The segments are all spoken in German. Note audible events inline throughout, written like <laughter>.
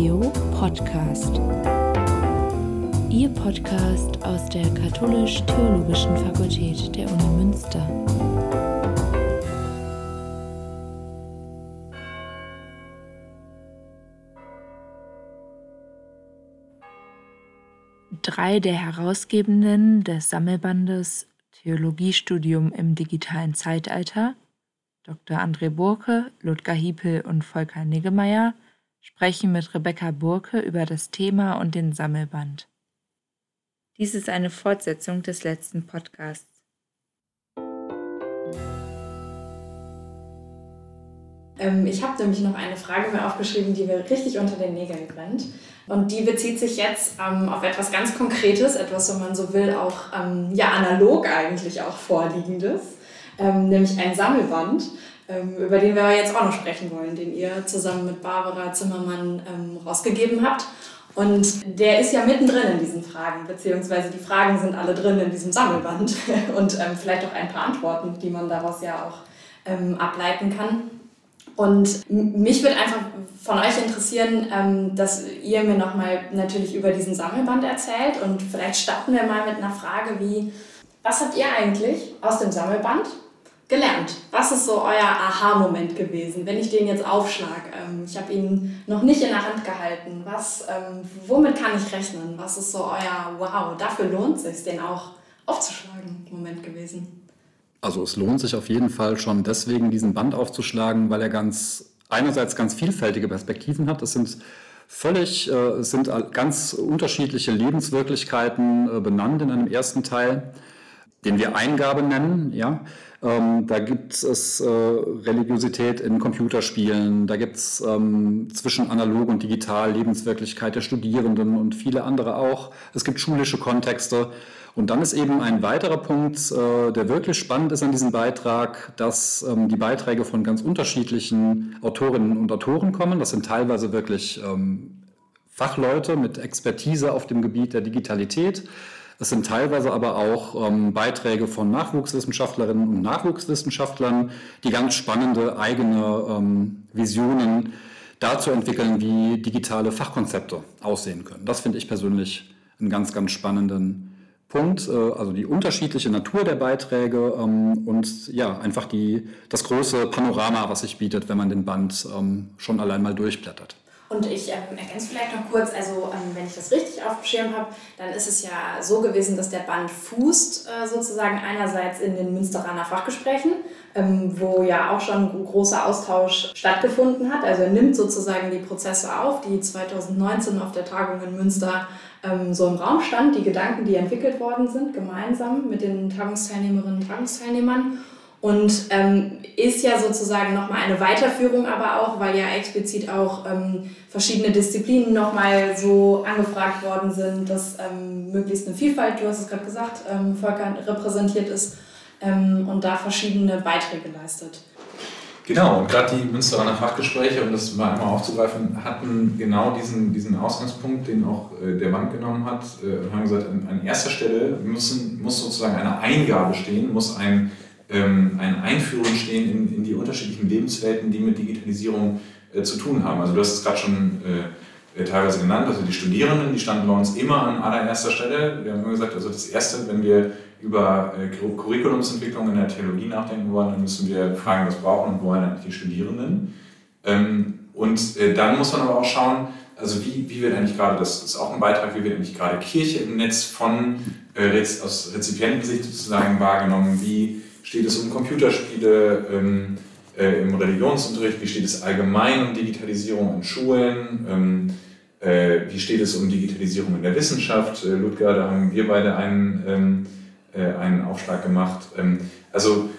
Theo Podcast. Ihr Podcast aus der Katholisch-Theologischen Fakultät der Uni Münster. Drei der Herausgebenden des Sammelbandes Theologiestudium im digitalen Zeitalter, Dr. André Burke, Ludger Hiepel und Volker Niggemeier, sprechen mit Rebecca Burke über das Thema und den Sammelband. Dies ist eine Fortsetzung des letzten Podcasts. Ähm, ich habe nämlich noch eine Frage mir aufgeschrieben, die mir richtig unter den Nägeln brennt. Und die bezieht sich jetzt ähm, auf etwas ganz Konkretes, etwas, wenn man so will, auch ähm, ja, analog eigentlich auch vorliegendes, ähm, nämlich ein Sammelband, über den wir jetzt auch noch sprechen wollen, den ihr zusammen mit Barbara Zimmermann ähm, rausgegeben habt. Und der ist ja mittendrin in diesen Fragen, beziehungsweise die Fragen sind alle drin in diesem Sammelband <laughs> und vielleicht auch ein paar Antworten, die man daraus ja auch ableiten kann. Und mich würde einfach von euch interessieren, ähm, dass ihr mir nochmal natürlich über diesen Sammelband erzählt und vielleicht starten wir mal mit einer Frage wie, was habt ihr eigentlich aus dem Sammelband gelernt? Was ist so euer Aha-Moment gewesen, wenn ich den jetzt aufschlage? Ähm, ich habe ihn noch nicht in der Hand gehalten. Was, ähm, womit kann ich rechnen? Was ist so euer Wow, dafür lohnt es sich, den auch aufzuschlagen Moment gewesen? Also es lohnt sich auf jeden Fall schon deswegen, diesen Band aufzuschlagen, weil er ganz einerseits ganz vielfältige Perspektiven hat. Es sind völlig, äh, sind ganz unterschiedliche Lebenswirklichkeiten äh, benannt in einem ersten Teil, den wir Eingabe nennen. Ja, ähm, da gibt es äh, Religiosität in Computerspielen, da gibt es ähm, zwischen analog und digital Lebenswirklichkeit der Studierenden und viele andere auch. Es gibt schulische Kontexte. Und dann ist eben ein weiterer Punkt, äh, der wirklich spannend ist an diesem Beitrag, dass ähm, die Beiträge von ganz unterschiedlichen Autorinnen und Autoren kommen. Das sind teilweise wirklich ähm, Fachleute mit Expertise auf dem Gebiet der Digitalität. Es sind teilweise aber auch ähm, Beiträge von Nachwuchswissenschaftlerinnen und Nachwuchswissenschaftlern, die ganz spannende eigene ähm, Visionen dazu entwickeln, wie digitale Fachkonzepte aussehen können. Das finde ich persönlich einen ganz, ganz spannenden Punkt, äh, also die unterschiedliche Natur der Beiträge ähm, und ja, einfach die, das große Panorama, was sich bietet, wenn man den Band ähm, schon allein mal durchblättert. Und ich ähm, ergänze vielleicht noch kurz, also ähm, wenn ich das richtig auf dem Schirm habe, dann ist es ja so gewesen, dass der Band fußt äh, sozusagen einerseits in den Münsteraner Fachgesprächen, ähm, wo ja auch schon ein großer Austausch stattgefunden hat. Also er nimmt sozusagen die Prozesse auf, die 2019 auf der Tagung in Münster ähm, so im Raum stand, die Gedanken, die entwickelt worden sind, gemeinsam mit den Tagungsteilnehmerinnen und Tagungsteilnehmern. Und ähm, ist ja sozusagen nochmal eine Weiterführung, aber auch, weil ja explizit auch ähm, verschiedene Disziplinen nochmal so angefragt worden sind, dass ähm, möglichst eine Vielfalt, du hast es gerade gesagt, ähm, Völker repräsentiert ist ähm, und da verschiedene Beiträge leistet. Genau, und gerade die Münsteraner Fachgespräche, um das mal einmal aufzugreifen, hatten genau diesen, diesen Ausgangspunkt, den auch äh, der Bank genommen hat, äh, und haben gesagt, an, an erster Stelle müssen, muss sozusagen eine Eingabe stehen, muss ein, ähm, eine Einführung stehen in, in die unterschiedlichen Lebenswelten, die mit Digitalisierung äh, zu tun haben. Also du hast es gerade schon äh, teilweise genannt, also die Studierenden, die standen bei uns immer an allererster Stelle. Wir haben immer gesagt, also das Erste, wenn wir über äh, Curriculumsentwicklung in der Theologie nachdenken wollen, dann müssen wir fragen, was brauchen und wollen eigentlich die Studierenden. Ähm, und äh, dann muss man aber auch schauen, also wie, wie wird eigentlich gerade, das ist auch ein Beitrag, wie wird eigentlich gerade Kirche im Netz von äh, aus Rezipientensicht sozusagen wahrgenommen, wie steht es um Computerspiele ähm, äh, im Religionsunterricht, wie steht es allgemein um Digitalisierung in Schulen, ähm, äh, wie steht es um Digitalisierung in der Wissenschaft. Äh, Ludger, da haben wir beide einen ähm, äh, einen Aufschlag gemacht. Ähm, also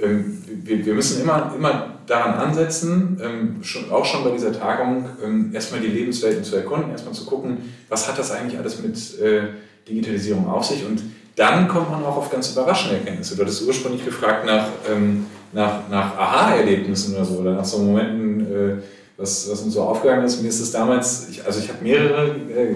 ähm, wir, wir müssen immer, immer daran ansetzen, ähm, schon, auch schon bei dieser Tagung, erstmal die Lebenswelten zu erkunden, erstmal zu gucken, was hat das eigentlich alles mit äh, Digitalisierung auf sich und dann kommt man auch auf ganz überraschende Erkenntnisse. Du hattest ursprünglich gefragt nach, nach, nach Aha-Erlebnissen oder so, oder nach so Momenten, äh, was, was uns so aufgegangen ist. Mir ist es damals, ich, also ich habe mehrere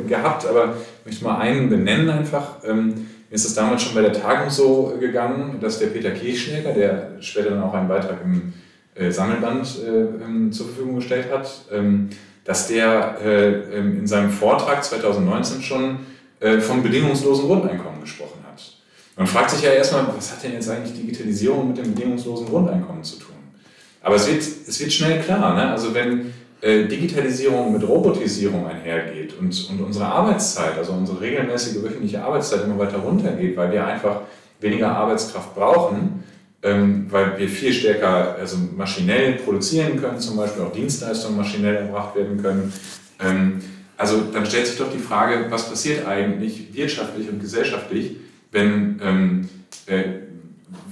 gehabt, aber ich möchte mal einen benennen einfach. Mir ist es damals schon bei der Tagung so gegangen, dass der Peter Kirchschläger, der später dann auch einen Beitrag im äh, Sammelband äh, ähm, zur Verfügung gestellt hat, ähm, dass der äh, ähm, in seinem Vortrag 2019 schon äh, vom bedingungslosen Grundeinkommen gesprochen hat. Man fragt sich ja erstmal, was hat denn jetzt eigentlich Digitalisierung mit dem bedingungslosen Grundeinkommen zu tun? Aber es wird, es wird schnell klar, ne? also wenn äh, Digitalisierung mit Robotisierung einhergeht und, und unsere Arbeitszeit, also unsere regelmäßige wöchentliche Arbeitszeit immer weiter runtergeht, weil wir einfach weniger Arbeitskraft brauchen, ähm, weil wir viel stärker also maschinell produzieren können, zum Beispiel auch Dienstleistungen maschinell erbracht werden können. Ähm, also dann stellt sich doch die Frage, was passiert eigentlich wirtschaftlich und gesellschaftlich, wenn, ähm, äh,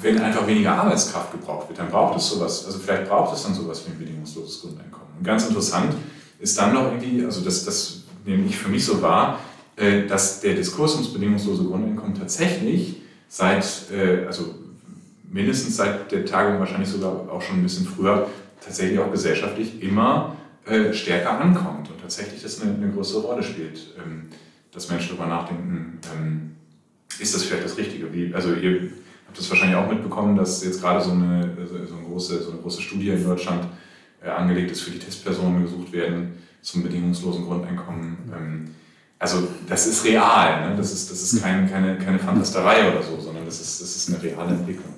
wenn einfach weniger Arbeitskraft gebraucht wird. Dann braucht es sowas, also vielleicht braucht es dann sowas wie ein bedingungsloses Grundeinkommen. Und ganz interessant ist dann noch irgendwie, also das, das nehme ich für mich so wahr, äh, dass der Diskurs ums bedingungslose Grundeinkommen tatsächlich seit, äh, also mindestens seit der Tagung, wahrscheinlich sogar auch schon ein bisschen früher, tatsächlich auch gesellschaftlich immer äh, stärker ankommt und tatsächlich das eine, eine größere Rolle spielt, ähm, dass Menschen darüber nachdenken, ähm, ist das vielleicht das Richtige? Wie, also ihr habt das wahrscheinlich auch mitbekommen, dass jetzt gerade so eine, so eine, große, so eine große Studie in Deutschland äh, angelegt ist, für die Testpersonen gesucht werden zum bedingungslosen Grundeinkommen. Ähm, also das ist real, ne? das ist, das ist kein, keine, keine Fantasterei oder so, sondern das ist, das ist eine reale Entwicklung.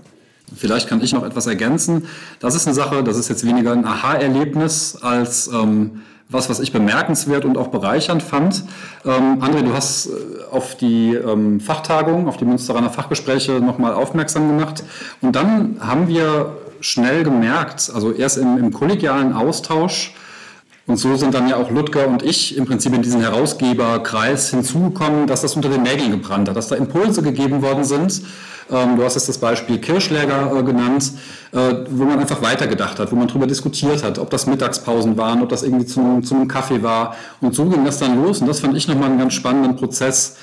Vielleicht kann ich noch etwas ergänzen. Das ist eine Sache, das ist jetzt weniger ein Aha-Erlebnis als ähm, was, was ich bemerkenswert und auch bereichernd fand. Ähm, André, du hast äh, auf die ähm, Fachtagung, auf die Münsteraner Fachgespräche nochmal aufmerksam gemacht. Und dann haben wir schnell gemerkt, also erst im, im kollegialen Austausch, und so sind dann ja auch Ludger und ich im Prinzip in diesen Herausgeberkreis hinzugekommen, dass das unter den Nägeln gebrannt hat, dass da Impulse gegeben worden sind. Ähm, du hast jetzt das Beispiel Kirschläger äh, genannt, äh, wo man einfach weitergedacht hat, wo man darüber diskutiert hat, ob das Mittagspausen waren, ob das irgendwie zu, zu einem Kaffee war. Und so ging das dann los. Und das fand ich nochmal einen ganz spannenden Prozess,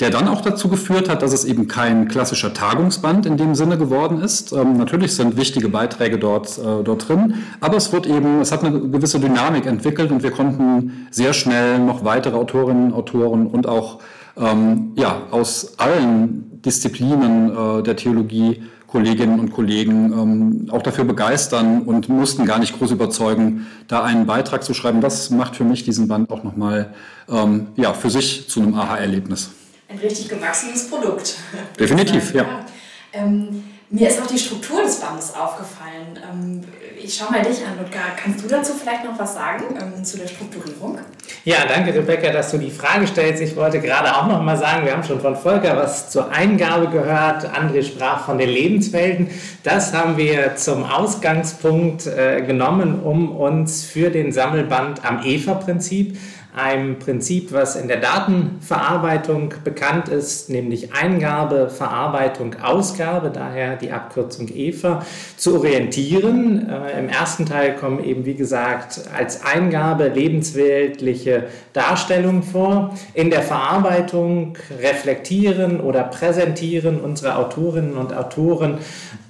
der dann auch dazu geführt hat, dass es eben kein klassischer Tagungsband in dem Sinne geworden ist. Ähm, natürlich sind wichtige Beiträge dort, äh, dort drin, aber es wird eben, es hat eine gewisse Dynamik entwickelt und wir konnten sehr schnell noch weitere Autorinnen, Autoren und auch ähm, ja, aus allen Disziplinen äh, der Theologie Kolleginnen und Kollegen ähm, auch dafür begeistern und mussten gar nicht groß überzeugen, da einen Beitrag zu schreiben. Das macht für mich diesen Band auch nochmal ähm, ja, für sich zu einem Aha-Erlebnis ein richtig gewachsenes Produkt. <laughs> Definitiv, ja. ja. Ähm, mir ist auch die Struktur des Bandes aufgefallen. Ähm, ich schaue mal dich an, Ludger. Kannst du dazu vielleicht noch was sagen ähm, zu der Strukturierung? Ja, danke, Rebecca, dass du die Frage stellst. Ich wollte gerade auch noch mal sagen, wir haben schon von Volker was zur Eingabe gehört. André sprach von den Lebenswelten. Das haben wir zum Ausgangspunkt äh, genommen, um uns für den Sammelband am EVA-Prinzip einem Prinzip, was in der Datenverarbeitung bekannt ist, nämlich Eingabe, Verarbeitung, Ausgabe, daher die Abkürzung EVA, zu orientieren. Äh, Im ersten Teil kommen eben, wie gesagt, als Eingabe lebensweltliche Darstellungen vor. In der Verarbeitung reflektieren oder präsentieren unsere Autorinnen und Autoren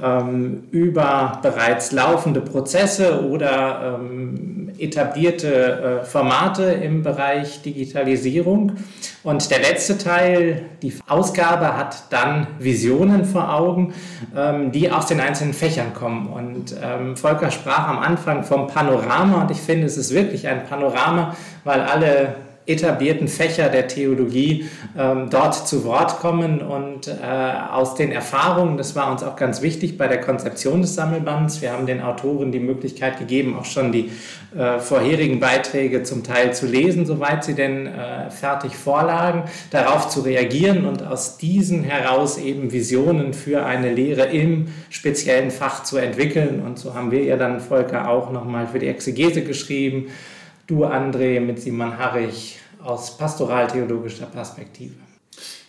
ähm, über bereits laufende Prozesse oder ähm, etablierte äh, Formate im Bereich Digitalisierung. Und der letzte Teil, die Ausgabe, hat dann Visionen vor Augen, ähm, die aus den einzelnen Fächern kommen. Und ähm, Volker sprach am Anfang vom Panorama und ich finde, es ist wirklich ein Panorama, weil alle etablierten Fächer der Theologie ähm, dort zu Wort kommen und äh, aus den Erfahrungen, das war uns auch ganz wichtig bei der Konzeption des Sammelbands, wir haben den Autoren die Möglichkeit gegeben, auch schon die äh, vorherigen Beiträge zum Teil zu lesen, soweit sie denn äh, fertig vorlagen, darauf zu reagieren und aus diesen heraus eben Visionen für eine Lehre im speziellen Fach zu entwickeln. Und so haben wir ja dann, Volker, auch nochmal für die Exegese geschrieben, du, André, mit Simon Harrich aus pastoraltheologischer Perspektive.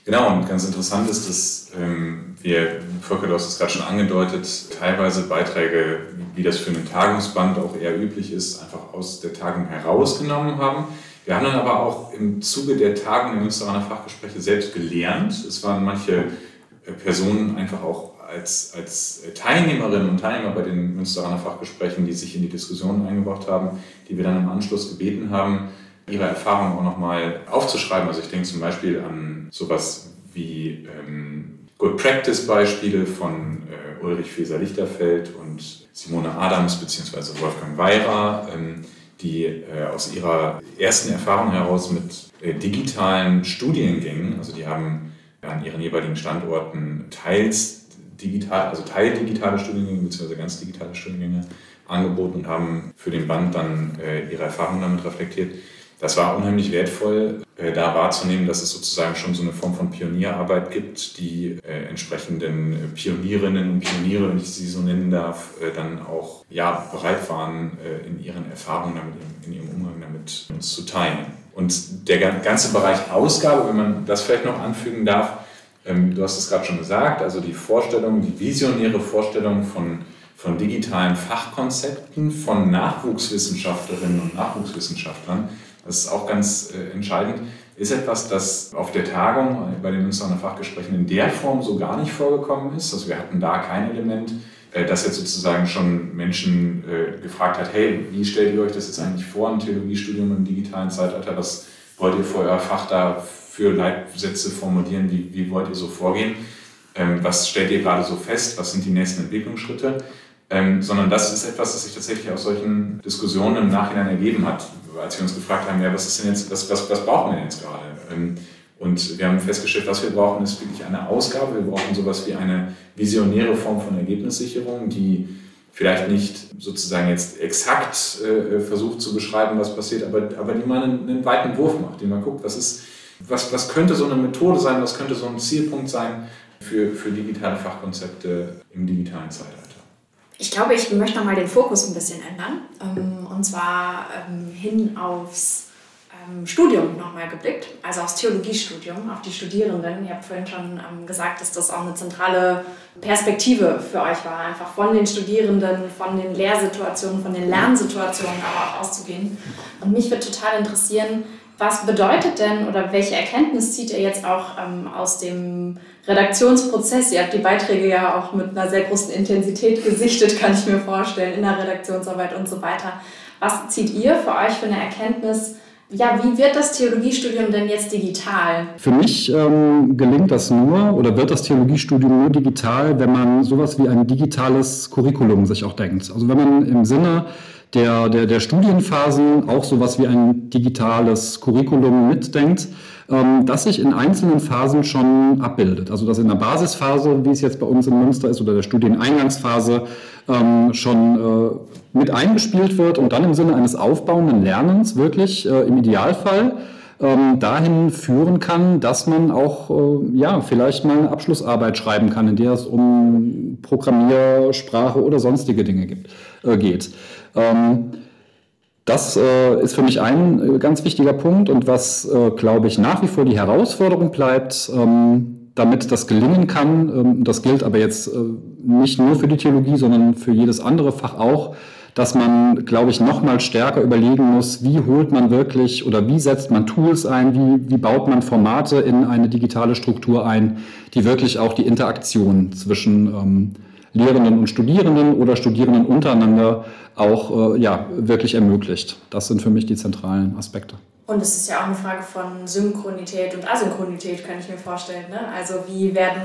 Genau, und ganz interessant ist, dass ähm, wir, Volker, du hast es gerade schon angedeutet, teilweise Beiträge, wie das für einen Tagungsband auch eher üblich ist, einfach aus der Tagung herausgenommen haben. Wir haben dann aber auch im Zuge der Tagung der Münsteraner Fachgespräche selbst gelernt. Es waren manche Personen einfach auch als, als Teilnehmerinnen und Teilnehmer bei den Münsteraner Fachgesprächen, die sich in die Diskussionen eingebracht haben, die wir dann im Anschluss gebeten haben, ihre Erfahrungen auch nochmal aufzuschreiben. Also ich denke zum Beispiel an sowas wie ähm, Good Practice Beispiele von äh, Ulrich Feser-Lichterfeld und Simone Adams bzw. Wolfgang Weira, ähm, die äh, aus ihrer ersten Erfahrung heraus mit äh, digitalen Studiengängen, also die haben an ihren jeweiligen Standorten teils digital, also teildigitale Studiengänge bzw. ganz digitale Studiengänge angeboten und haben für den Band dann äh, ihre Erfahrungen damit reflektiert. Das war unheimlich wertvoll, äh, da wahrzunehmen, dass es sozusagen schon so eine Form von Pionierarbeit gibt, die äh, entsprechenden Pionierinnen und Pioniere, wenn ich sie so nennen darf, äh, dann auch ja, bereit waren, äh, in ihren Erfahrungen damit, in ihrem Umgang damit uns zu teilen. Und der ganze Bereich Ausgabe, wenn man das vielleicht noch anfügen darf, ähm, du hast es gerade schon gesagt, also die Vorstellung, die visionäre Vorstellung von, von digitalen Fachkonzepten von Nachwuchswissenschaftlerinnen und Nachwuchswissenschaftlern, das ist auch ganz äh, entscheidend, ist etwas, das auf der Tagung bei den Münsterner Fachgesprächen in der Form so gar nicht vorgekommen ist. Also wir hatten da kein Element, äh, das jetzt sozusagen schon Menschen äh, gefragt hat, hey, wie stellt ihr euch das jetzt eigentlich vor, ein Theologiestudium im digitalen Zeitalter, was wollt ihr für euer Fach da für Leitsätze formulieren, wie, wie wollt ihr so vorgehen, ähm, was stellt ihr gerade so fest, was sind die nächsten Entwicklungsschritte, ähm, sondern das ist etwas, das sich tatsächlich aus solchen Diskussionen im Nachhinein ergeben hat, als wir uns gefragt haben, ja, was ist denn jetzt, was, was, was brauchen wir denn jetzt gerade? Ähm, und wir haben festgestellt, was wir brauchen, ist wirklich eine Ausgabe. Wir brauchen sowas wie eine visionäre Form von Ergebnissicherung, die vielleicht nicht sozusagen jetzt exakt äh, versucht zu beschreiben, was passiert, aber, aber die mal einen, einen weiten Wurf macht, die man guckt, was ist, was, was könnte so eine Methode sein, was könnte so ein Zielpunkt sein für, für digitale Fachkonzepte im digitalen Zeitalter? Ich glaube, ich möchte nochmal den Fokus ein bisschen ändern. Ähm, und zwar ähm, hin aufs ähm, Studium nochmal geblickt, also aufs Theologiestudium, auf die Studierenden. Ihr habt vorhin schon gesagt, dass das auch eine zentrale Perspektive für euch war, einfach von den Studierenden, von den Lehrsituationen, von den Lernsituationen aber auch auszugehen. Und mich würde total interessieren, was bedeutet denn oder welche Erkenntnis zieht ihr jetzt auch ähm, aus dem Redaktionsprozess? Ihr habt die Beiträge ja auch mit einer sehr großen Intensität gesichtet, <laughs> kann ich mir vorstellen, in der Redaktionsarbeit und so weiter. Was zieht ihr für euch für eine Erkenntnis? Ja, wie wird das Theologiestudium denn jetzt digital? Für mich ähm, gelingt das nur oder wird das Theologiestudium nur digital, wenn man sowas wie ein digitales Curriculum sich auch denkt. Also wenn man im Sinne der, der, der Studienphasen auch sowas wie ein digitales Curriculum mitdenkt, ähm, das sich in einzelnen Phasen schon abbildet. Also dass in der Basisphase, wie es jetzt bei uns in Münster ist, oder der Studieneingangsphase ähm, schon äh, mit eingespielt wird und dann im Sinne eines aufbauenden Lernens wirklich äh, im Idealfall ähm, dahin führen kann, dass man auch äh, ja, vielleicht mal eine Abschlussarbeit schreiben kann, in der es um Programmiersprache oder sonstige Dinge gibt, äh, geht. Ähm, das äh, ist für mich ein äh, ganz wichtiger Punkt und was, äh, glaube ich, nach wie vor die Herausforderung bleibt, ähm, damit das gelingen kann. Ähm, das gilt aber jetzt äh, nicht nur für die Theologie, sondern für jedes andere Fach auch, dass man, glaube ich, noch mal stärker überlegen muss, wie holt man wirklich oder wie setzt man Tools ein, wie, wie baut man Formate in eine digitale Struktur ein, die wirklich auch die Interaktion zwischen ähm, Lehrenden und Studierenden oder Studierenden untereinander auch äh, ja, wirklich ermöglicht. Das sind für mich die zentralen Aspekte. Und es ist ja auch eine Frage von Synchronität und Asynchronität, kann ich mir vorstellen. Ne? Also wie werden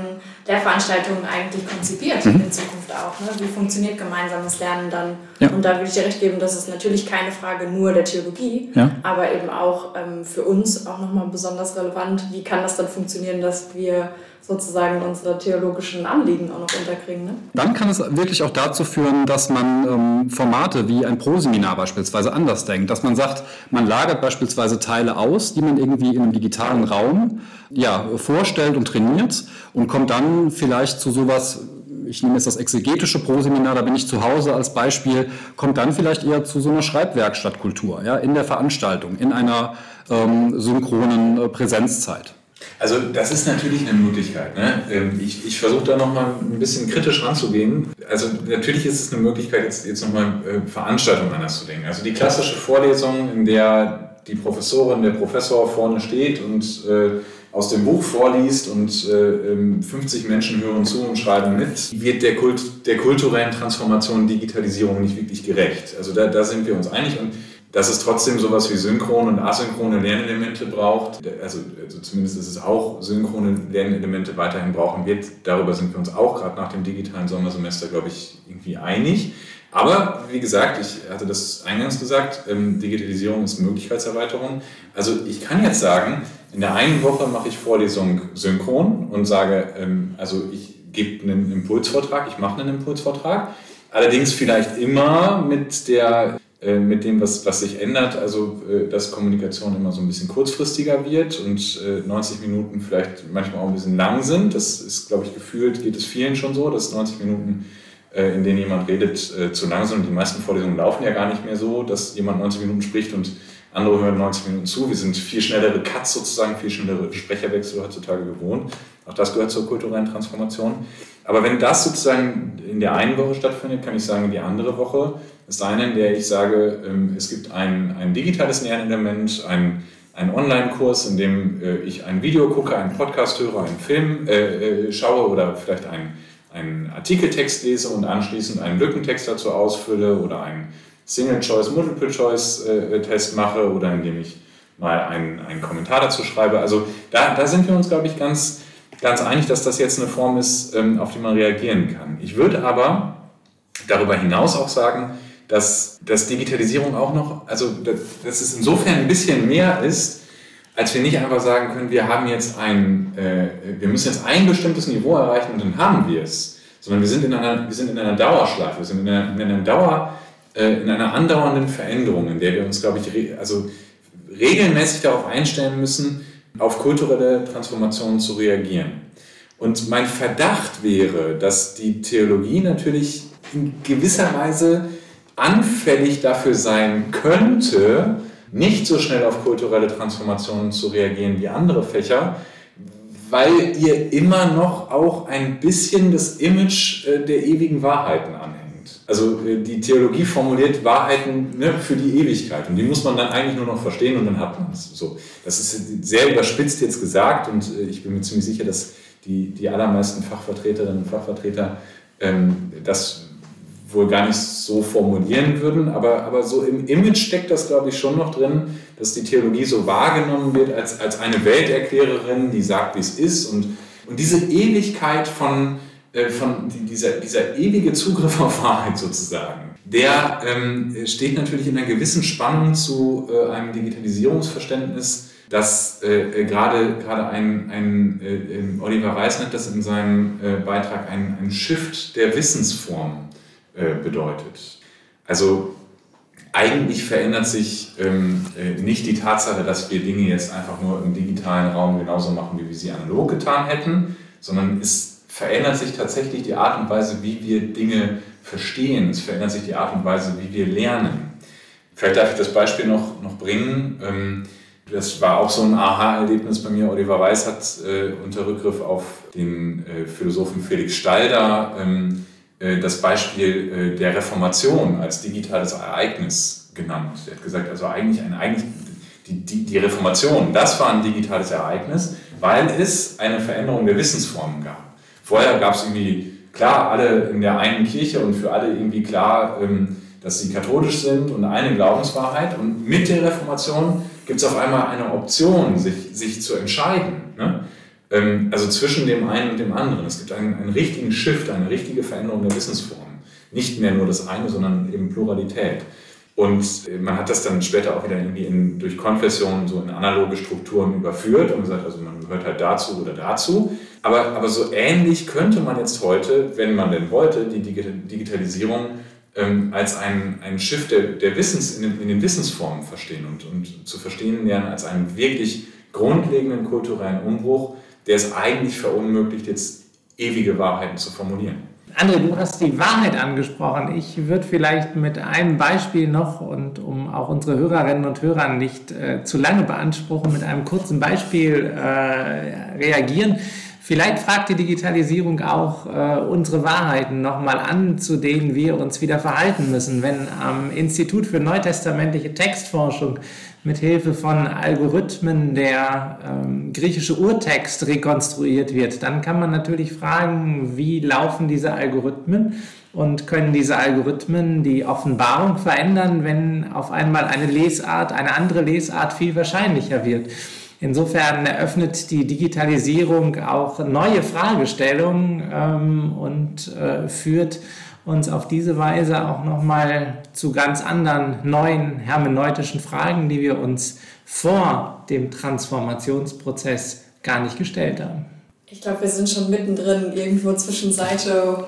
Lehrveranstaltungen eigentlich konzipiert mhm. in Zukunft auch? Ne? Wie funktioniert gemeinsames Lernen dann? Ja. Und da würde ich dir recht geben, das ist natürlich keine Frage nur der Theologie, ja. aber eben auch ähm, für uns auch nochmal besonders relevant. Wie kann das dann funktionieren, dass wir sozusagen unsere theologischen Anliegen auch noch unterkriegen. Ne? Dann kann es wirklich auch dazu führen, dass man ähm, Formate wie ein Proseminar beispielsweise anders denkt, dass man sagt, man lagert beispielsweise Teile aus, die man irgendwie in einem digitalen Raum ja, vorstellt und trainiert und kommt dann vielleicht zu sowas ich nehme jetzt das exegetische Proseminar, da bin ich zu Hause als Beispiel, kommt dann vielleicht eher zu so einer Schreibwerkstattkultur, ja, in der Veranstaltung, in einer ähm, synchronen äh, Präsenzzeit. Also das ist natürlich eine Möglichkeit. Ne? Ähm, ich, ich versuche da nochmal ein bisschen kritisch ranzugehen. Also natürlich ist es eine Möglichkeit, jetzt, jetzt nochmal äh, Veranstaltungen anders zu denken. Also die klassische Vorlesung, in der die Professorin, der Professor vorne steht und äh, aus dem Buch vorliest und äh, 50 ähm, Menschen hören zu und schreiben mit, wird der, Kult, der kulturellen Transformation Digitalisierung nicht wirklich gerecht. Also da, da sind wir uns einig und dass es trotzdem sowas wie synchrone und asynchrone Lernelemente braucht. Also, also zumindest ist es auch synchrone Lernelemente weiterhin brauchen wird. Darüber sind wir uns auch gerade nach dem digitalen Sommersemester, glaube ich, irgendwie einig. Aber wie gesagt, ich hatte das eingangs gesagt, ähm, Digitalisierung ist Möglichkeitserweiterung. Also ich kann jetzt sagen, in der einen Woche mache ich Vorlesung synchron und sage, ähm, also ich gebe einen Impulsvortrag, ich mache einen Impulsvortrag. Allerdings vielleicht immer mit der äh, mit dem, was, was sich ändert, also äh, dass Kommunikation immer so ein bisschen kurzfristiger wird und 90 äh, Minuten vielleicht manchmal auch ein bisschen lang sind. Das ist, glaube ich, gefühlt, geht es vielen schon so, dass 90 Minuten, in denen jemand redet, zu lang sind. Die meisten Vorlesungen laufen ja gar nicht mehr so, dass jemand 90 Minuten spricht und andere hören 90 Minuten zu. Wir sind viel schnellere Cuts sozusagen, viel schnellere Sprecherwechsel heutzutage gewohnt. Auch das gehört zur kulturellen Transformation. Aber wenn das sozusagen in der einen Woche stattfindet, kann ich sagen, die andere Woche ist eine, in der ich sage, ähm, es gibt ein, ein digitales Lernelement, ein, ein Online-Kurs, in dem äh, ich ein Video gucke, einen Podcast höre, einen Film äh, äh, schaue oder vielleicht einen, einen Artikeltext lese und anschließend einen Lückentext dazu ausfülle oder einen Single-Choice, Multiple-Choice-Test mache oder indem ich mal einen, einen Kommentar dazu schreibe. Also da, da sind wir uns, glaube ich, ganz, ganz einig, dass das jetzt eine Form ist, ähm, auf die man reagieren kann. Ich würde aber darüber hinaus auch sagen, dass, dass Digitalisierung auch noch, also dass es insofern ein bisschen mehr ist, als wir nicht einfach sagen können, wir haben jetzt ein, äh, wir müssen jetzt ein bestimmtes Niveau erreichen und dann haben wir es, sondern wir sind in einer, wir sind in einer Dauerschleife, wir sind in einer, in einer Dauer, äh, in einer andauernden Veränderung, in der wir uns, glaube ich, also regelmäßig darauf einstellen müssen, auf kulturelle Transformationen zu reagieren. Und mein Verdacht wäre, dass die Theologie natürlich in gewisser Weise anfällig dafür sein könnte, nicht so schnell auf kulturelle Transformationen zu reagieren wie andere Fächer, weil ihr immer noch auch ein bisschen das Image äh, der ewigen Wahrheiten anhängt. Also äh, die Theologie formuliert Wahrheiten ne, für die Ewigkeit und die muss man dann eigentlich nur noch verstehen und dann hat man es. So, das ist sehr überspitzt jetzt gesagt und äh, ich bin mir ziemlich sicher, dass die, die allermeisten Fachvertreterinnen und Fachvertreter ähm, das wohl gar nicht so formulieren würden, aber, aber so im Image steckt das, glaube ich, schon noch drin, dass die Theologie so wahrgenommen wird als, als eine Welterklärerin, die sagt, wie es ist. Und, und diese Ewigkeit von, äh, von dieser, dieser ewige Zugriff auf Wahrheit sozusagen, der ähm, steht natürlich in einer gewissen Spannung zu äh, einem Digitalisierungsverständnis, das äh, gerade, gerade ein, ein äh, Oliver Reis nennt das in seinem äh, Beitrag ein, ein Shift der Wissensform äh, bedeutet. Also eigentlich verändert sich ähm, äh, nicht die Tatsache, dass wir Dinge jetzt einfach nur im digitalen Raum genauso machen, wie wir sie analog getan hätten, sondern es verändert sich tatsächlich die Art und Weise, wie wir Dinge verstehen. Es verändert sich die Art und Weise, wie wir lernen. Vielleicht darf ich das Beispiel noch, noch bringen. Ähm, das war auch so ein Aha-Erlebnis bei mir. Oliver Weiß hat äh, unter Rückgriff auf den äh, Philosophen Felix Stalder ähm, äh, das Beispiel äh, der Reformation als digitales Ereignis genannt. Er hat gesagt, also eigentlich, ein, eigentlich die, die, die Reformation, das war ein digitales Ereignis, weil es eine Veränderung der Wissensformen gab. Vorher gab es irgendwie, klar, alle in der einen Kirche und für alle irgendwie klar, ähm, dass sie katholisch sind und eine Glaubenswahrheit. Und mit der Reformation gibt es auf einmal eine Option, sich, sich zu entscheiden. Ne? Ähm, also zwischen dem einen und dem anderen. Es gibt einen, einen richtigen Shift, eine richtige Veränderung der Wissensformen. Nicht mehr nur das eine, sondern eben Pluralität. Und äh, man hat das dann später auch wieder irgendwie in, durch Konfessionen so in analoge Strukturen überführt und gesagt, also man gehört halt dazu oder dazu. Aber, aber so ähnlich könnte man jetzt heute, wenn man denn wollte, die Digitalisierung ähm, als einen, einen Shift der, der Wissens, in den, in den Wissensformen verstehen und, und zu verstehen lernen als einen wirklich grundlegenden kulturellen Umbruch, der es eigentlich verunmöglicht, jetzt ewige Wahrheiten zu formulieren. André, du hast die Wahrheit angesprochen. Ich würde vielleicht mit einem Beispiel noch und um auch unsere Hörerinnen und Hörer nicht äh, zu lange beanspruchen, mit einem kurzen Beispiel äh, reagieren. Vielleicht fragt die Digitalisierung auch äh, unsere Wahrheiten nochmal an, zu denen wir uns wieder verhalten müssen. Wenn am Institut für neutestamentliche Textforschung mit Hilfe von Algorithmen der ähm, griechische Urtext rekonstruiert wird, dann kann man natürlich fragen, wie laufen diese Algorithmen und können diese Algorithmen die Offenbarung verändern, wenn auf einmal eine Lesart, eine andere Lesart viel wahrscheinlicher wird. Insofern eröffnet die Digitalisierung auch neue Fragestellungen ähm, und äh, führt uns auf diese Weise auch nochmal zu ganz anderen neuen hermeneutischen Fragen, die wir uns vor dem Transformationsprozess gar nicht gestellt haben. Ich glaube, wir sind schon mittendrin, irgendwo zwischen Seite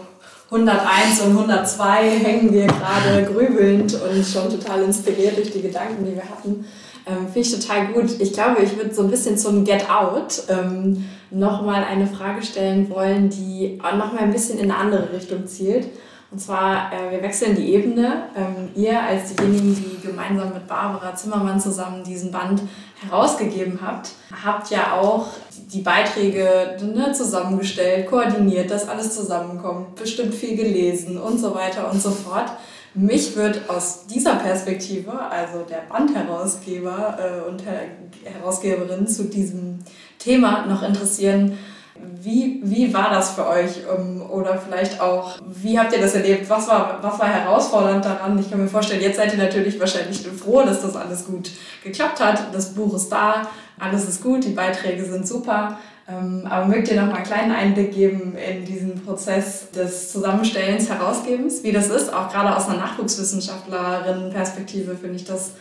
101 und 102 hängen wir gerade grübelnd und schon total inspiriert durch die Gedanken, die wir hatten. Ähm, Finde ich total gut. Ich glaube, ich würde so ein bisschen zum Get Out ähm, nochmal eine Frage stellen wollen, die nochmal ein bisschen in eine andere Richtung zielt. Und zwar, äh, wir wechseln die Ebene. Ähm, ihr als diejenigen, die gemeinsam mit Barbara Zimmermann zusammen diesen Band herausgegeben habt, habt ja auch die Beiträge ne, zusammengestellt, koordiniert, dass alles zusammenkommt, bestimmt viel gelesen und so weiter und so fort. Mich wird aus dieser Perspektive, also der Bandherausgeber äh, und Her Herausgeberin zu diesem Thema noch interessieren, wie, wie war das für euch? Um, oder vielleicht auch, wie habt ihr das erlebt? Was war, was war herausfordernd daran? Ich kann mir vorstellen, jetzt seid ihr natürlich wahrscheinlich froh, dass das alles gut geklappt hat. Das Buch ist da, alles ist gut, die Beiträge sind super. Ähm, aber mögt ihr noch mal einen kleinen Einblick geben in diesen Prozess des Zusammenstellens, Herausgebens, wie das ist? Auch gerade aus einer Nachwuchswissenschaftlerin-Perspektive finde ich das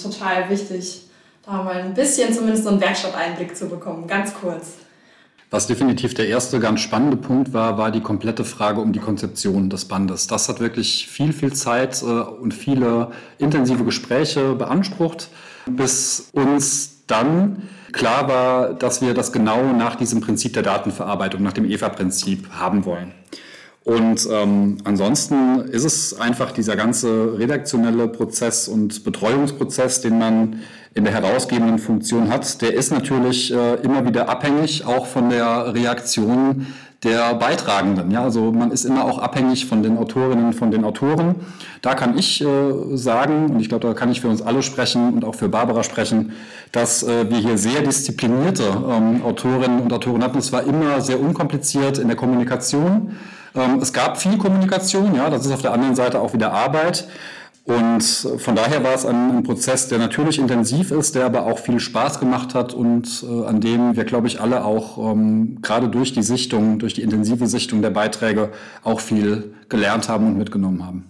total wichtig, da mal ein bisschen zumindest so einen Werkstatteinblick zu bekommen, ganz kurz. Was definitiv der erste ganz spannende Punkt war, war die komplette Frage um die Konzeption des Bandes. Das hat wirklich viel, viel Zeit äh, und viele intensive Gespräche beansprucht, bis uns dann klar war, dass wir das genau nach diesem Prinzip der Datenverarbeitung, nach dem EVA-Prinzip haben wollen. Und ähm, ansonsten ist es einfach dieser ganze redaktionelle Prozess und Betreuungsprozess, den man in der herausgebenden Funktion hat, der ist natürlich äh, immer wieder abhängig, auch von der Reaktion der Beitragenden. Ja, also man ist immer auch abhängig von den Autorinnen, von den Autoren. Da kann ich äh, sagen, und ich glaube, da kann ich für uns alle sprechen und auch für Barbara sprechen, dass äh, wir hier sehr disziplinierte ähm, Autorinnen und Autoren hatten. Es war immer sehr unkompliziert in der Kommunikation. Ähm, es gab viel Kommunikation, ja, das ist auf der anderen Seite auch wieder Arbeit. Und von daher war es ein, ein, Prozess, der natürlich intensiv ist, der aber auch viel Spaß gemacht hat und äh, an dem wir, glaube ich, alle auch ähm, gerade durch die Sichtung, durch die intensive Sichtung der Beiträge auch viel gelernt haben und mitgenommen haben.